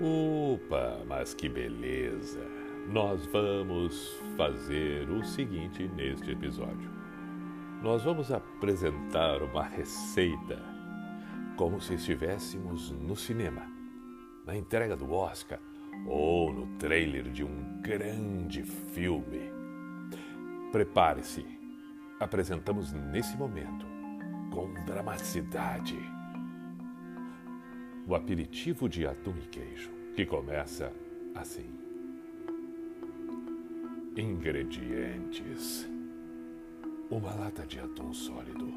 Opa, mas que beleza! Nós vamos fazer o seguinte neste episódio. Nós vamos apresentar uma receita como se estivéssemos no cinema, na entrega do Oscar ou no trailer de um grande filme. Prepare-se, apresentamos nesse momento, com dramaticidade, o aperitivo de atum e queijo, que começa assim. Ingredientes: uma lata de atum sólido,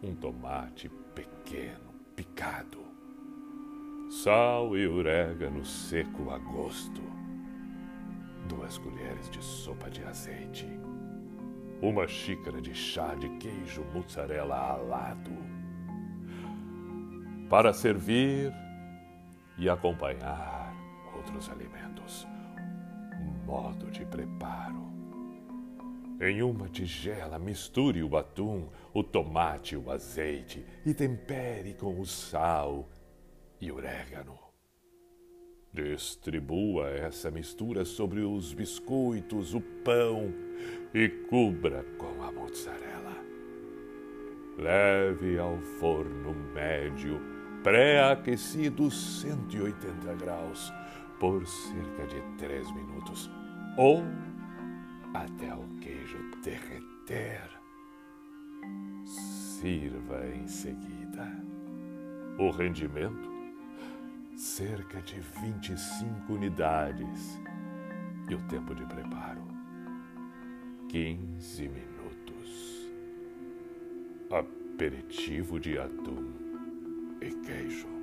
um tomate pequeno picado, sal e orégano seco a gosto, duas colheres de sopa de azeite, uma xícara de chá de queijo mozzarella alado para servir e acompanhar outros alimentos. Modo de preparo. Em uma tigela, misture o atum, o tomate o azeite e tempere com o sal e orégano. Distribua essa mistura sobre os biscoitos, o pão e cubra com a mozzarella. Leve ao forno médio pré-aquecido 180 graus por cerca de 3 minutos ou até o queijo derreter. Sirva em seguida. O rendimento? Cerca de 25 unidades. E o tempo de preparo? 15 minutos. Aperitivo de atum e queijo.